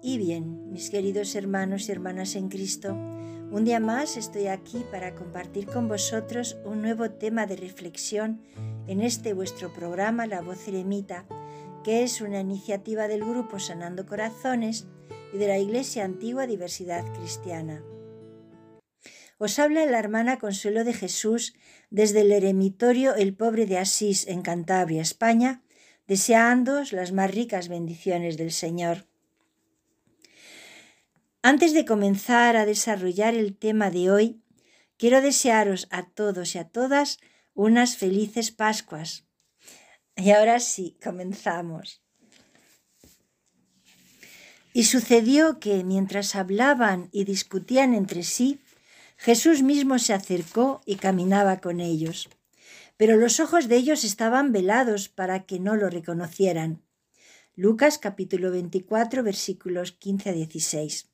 Y bien, mis queridos hermanos y hermanas en Cristo. Un día más estoy aquí para compartir con vosotros un nuevo tema de reflexión en este vuestro programa La Voz Eremita, que es una iniciativa del grupo Sanando Corazones y de la Iglesia Antigua Diversidad Cristiana. Os habla la hermana Consuelo de Jesús desde el eremitorio El Pobre de Asís en Cantabria, España, deseándoos las más ricas bendiciones del Señor. Antes de comenzar a desarrollar el tema de hoy, quiero desearos a todos y a todas unas felices Pascuas. Y ahora sí, comenzamos. Y sucedió que mientras hablaban y discutían entre sí, Jesús mismo se acercó y caminaba con ellos. Pero los ojos de ellos estaban velados para que no lo reconocieran. Lucas capítulo 24 versículos 15 a 16.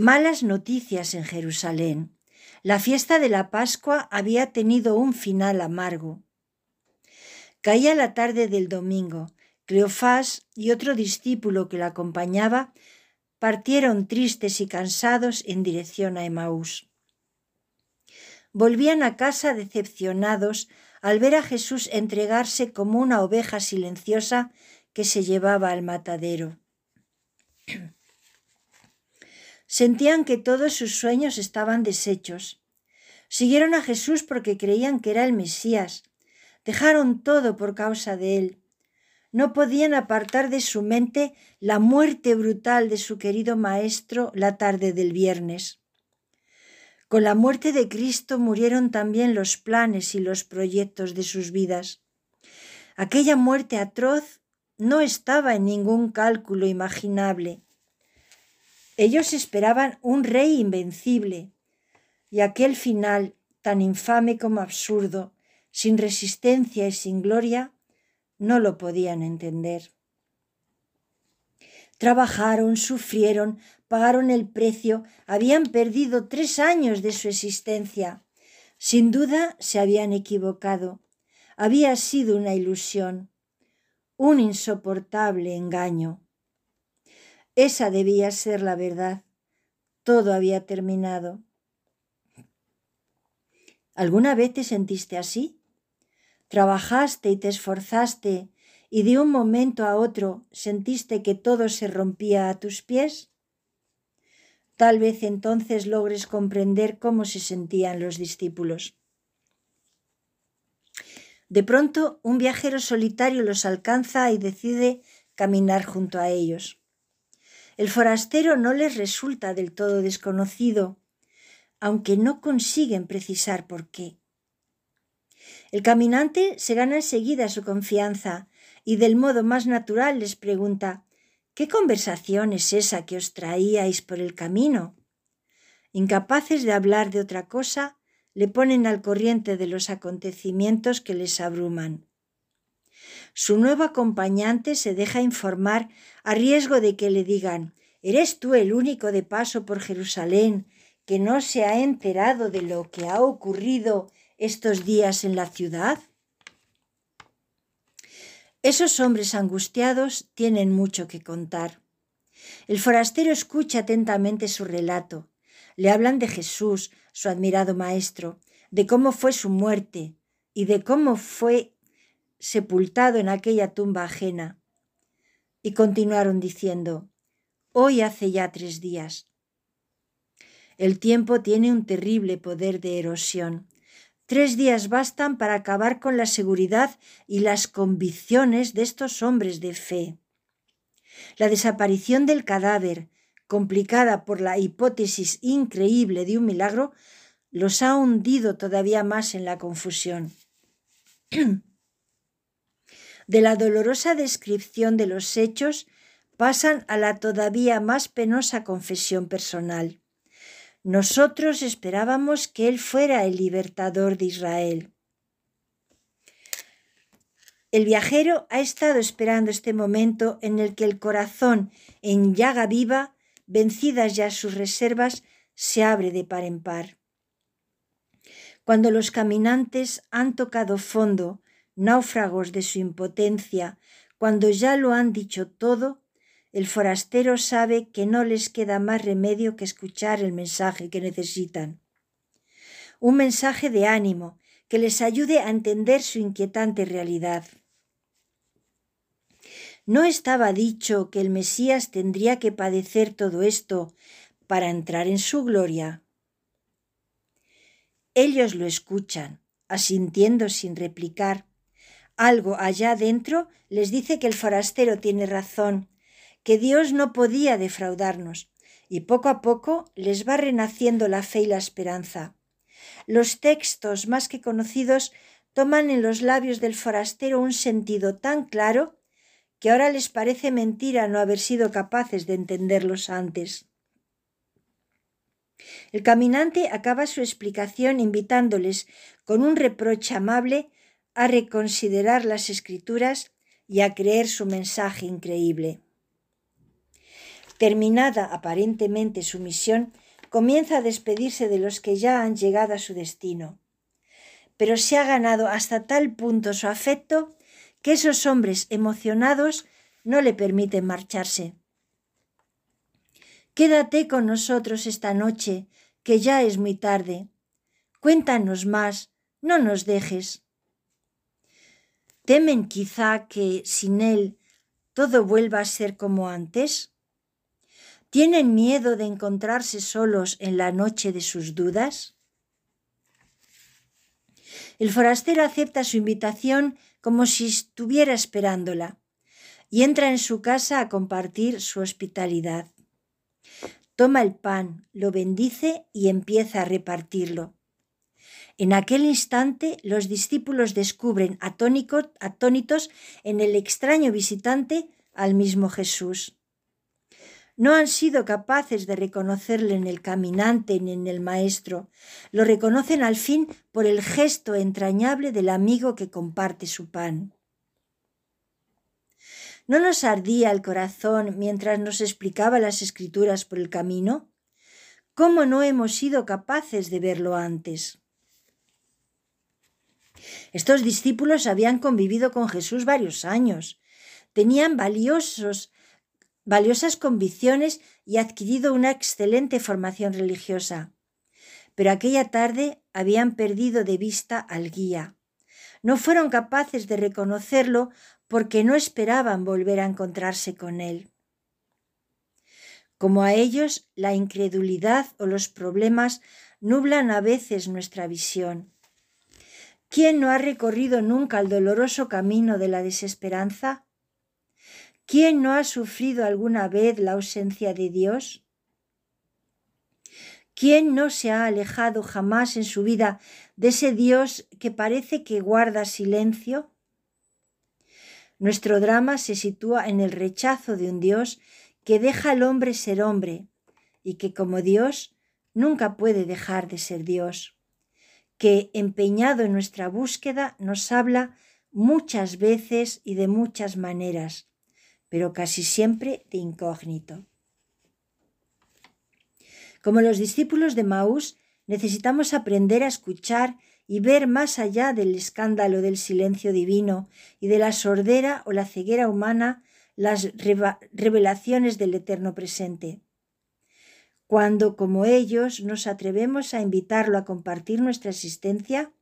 Malas noticias en Jerusalén. La fiesta de la Pascua había tenido un final amargo. Caía la tarde del domingo. Cleofás y otro discípulo que la acompañaba partieron tristes y cansados en dirección a Emaús. Volvían a casa decepcionados al ver a Jesús entregarse como una oveja silenciosa que se llevaba al matadero. Sentían que todos sus sueños estaban deshechos. Siguieron a Jesús porque creían que era el Mesías. Dejaron todo por causa de él. No podían apartar de su mente la muerte brutal de su querido Maestro la tarde del viernes. Con la muerte de Cristo murieron también los planes y los proyectos de sus vidas. Aquella muerte atroz no estaba en ningún cálculo imaginable. Ellos esperaban un rey invencible, y aquel final, tan infame como absurdo, sin resistencia y sin gloria, no lo podían entender. Trabajaron, sufrieron, pagaron el precio, habían perdido tres años de su existencia. Sin duda se habían equivocado. Había sido una ilusión, un insoportable engaño. Esa debía ser la verdad. Todo había terminado. ¿Alguna vez te sentiste así? Trabajaste y te esforzaste y de un momento a otro sentiste que todo se rompía a tus pies? Tal vez entonces logres comprender cómo se sentían los discípulos. De pronto un viajero solitario los alcanza y decide caminar junto a ellos. El forastero no les resulta del todo desconocido, aunque no consiguen precisar por qué. El caminante se gana enseguida su confianza y del modo más natural les pregunta ¿Qué conversación es esa que os traíais por el camino? Incapaces de hablar de otra cosa, le ponen al corriente de los acontecimientos que les abruman. Su nuevo acompañante se deja informar a riesgo de que le digan ¿Eres tú el único de paso por Jerusalén que no se ha enterado de lo que ha ocurrido estos días en la ciudad? Esos hombres angustiados tienen mucho que contar. El forastero escucha atentamente su relato. Le hablan de Jesús, su admirado maestro, de cómo fue su muerte y de cómo fue sepultado en aquella tumba ajena. Y continuaron diciendo, hoy hace ya tres días. El tiempo tiene un terrible poder de erosión. Tres días bastan para acabar con la seguridad y las convicciones de estos hombres de fe. La desaparición del cadáver, complicada por la hipótesis increíble de un milagro, los ha hundido todavía más en la confusión. De la dolorosa descripción de los hechos pasan a la todavía más penosa confesión personal. Nosotros esperábamos que Él fuera el libertador de Israel. El viajero ha estado esperando este momento en el que el corazón, en llaga viva, vencidas ya sus reservas, se abre de par en par. Cuando los caminantes han tocado fondo náufragos de su impotencia, cuando ya lo han dicho todo, el forastero sabe que no les queda más remedio que escuchar el mensaje que necesitan. Un mensaje de ánimo que les ayude a entender su inquietante realidad. ¿No estaba dicho que el Mesías tendría que padecer todo esto para entrar en su gloria? Ellos lo escuchan, asintiendo sin replicar. Algo allá dentro les dice que el forastero tiene razón, que Dios no podía defraudarnos, y poco a poco les va renaciendo la fe y la esperanza. Los textos más que conocidos toman en los labios del forastero un sentido tan claro que ahora les parece mentira no haber sido capaces de entenderlos antes. El caminante acaba su explicación invitándoles con un reproche amable a reconsiderar las escrituras y a creer su mensaje increíble. Terminada aparentemente su misión, comienza a despedirse de los que ya han llegado a su destino. Pero se ha ganado hasta tal punto su afecto que esos hombres emocionados no le permiten marcharse. Quédate con nosotros esta noche, que ya es muy tarde. Cuéntanos más, no nos dejes. ¿Temen quizá que sin él todo vuelva a ser como antes? ¿Tienen miedo de encontrarse solos en la noche de sus dudas? El forastero acepta su invitación como si estuviera esperándola, y entra en su casa a compartir su hospitalidad. Toma el pan, lo bendice y empieza a repartirlo. En aquel instante los discípulos descubren atónitos en el extraño visitante al mismo Jesús. No han sido capaces de reconocerle en el caminante ni en el maestro. Lo reconocen al fin por el gesto entrañable del amigo que comparte su pan. ¿No nos ardía el corazón mientras nos explicaba las escrituras por el camino? ¿Cómo no hemos sido capaces de verlo antes? Estos discípulos habían convivido con Jesús varios años. Tenían valiosos valiosas convicciones y adquirido una excelente formación religiosa. Pero aquella tarde habían perdido de vista al guía. No fueron capaces de reconocerlo porque no esperaban volver a encontrarse con él. Como a ellos, la incredulidad o los problemas nublan a veces nuestra visión. ¿Quién no ha recorrido nunca el doloroso camino de la desesperanza? ¿Quién no ha sufrido alguna vez la ausencia de Dios? ¿Quién no se ha alejado jamás en su vida de ese Dios que parece que guarda silencio? Nuestro drama se sitúa en el rechazo de un Dios que deja al hombre ser hombre y que como Dios nunca puede dejar de ser Dios, que empeñado en nuestra búsqueda nos habla muchas veces y de muchas maneras, pero casi siempre de incógnito. Como los discípulos de Maús, necesitamos aprender a escuchar y ver más allá del escándalo del silencio divino y de la sordera o la ceguera humana las revelaciones del eterno presente. Cuando, como ellos, nos atrevemos a invitarlo a compartir nuestra existencia,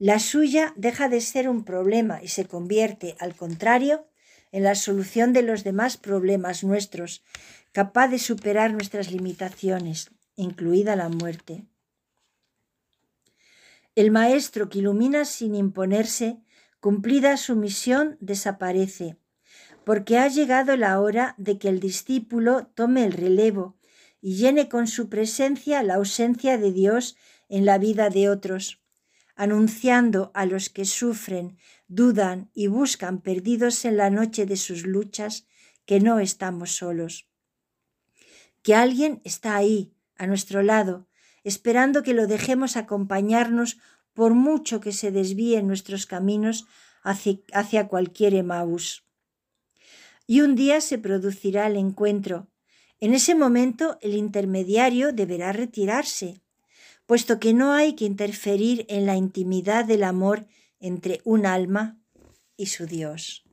la suya deja de ser un problema y se convierte, al contrario, en la solución de los demás problemas nuestros, capaz de superar nuestras limitaciones, incluida la muerte. El maestro que ilumina sin imponerse, cumplida su misión, desaparece, porque ha llegado la hora de que el discípulo tome el relevo y llene con su presencia la ausencia de Dios en la vida de otros, anunciando a los que sufren dudan y buscan perdidos en la noche de sus luchas que no estamos solos. Que alguien está ahí, a nuestro lado, esperando que lo dejemos acompañarnos por mucho que se desvíen nuestros caminos hacia, cualquier Emaús. Y un día se producirá el encuentro. En ese momento el intermediario deberá retirarse, puesto que no hay que interferir en la intimidad del amor entre un alma y su Dios.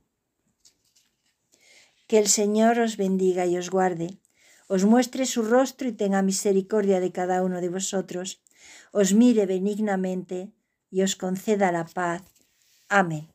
Que el Señor os bendiga y os guarde, os muestre su rostro y tenga misericordia de cada uno de vosotros, os mire benignamente y os conceda la paz. Amén.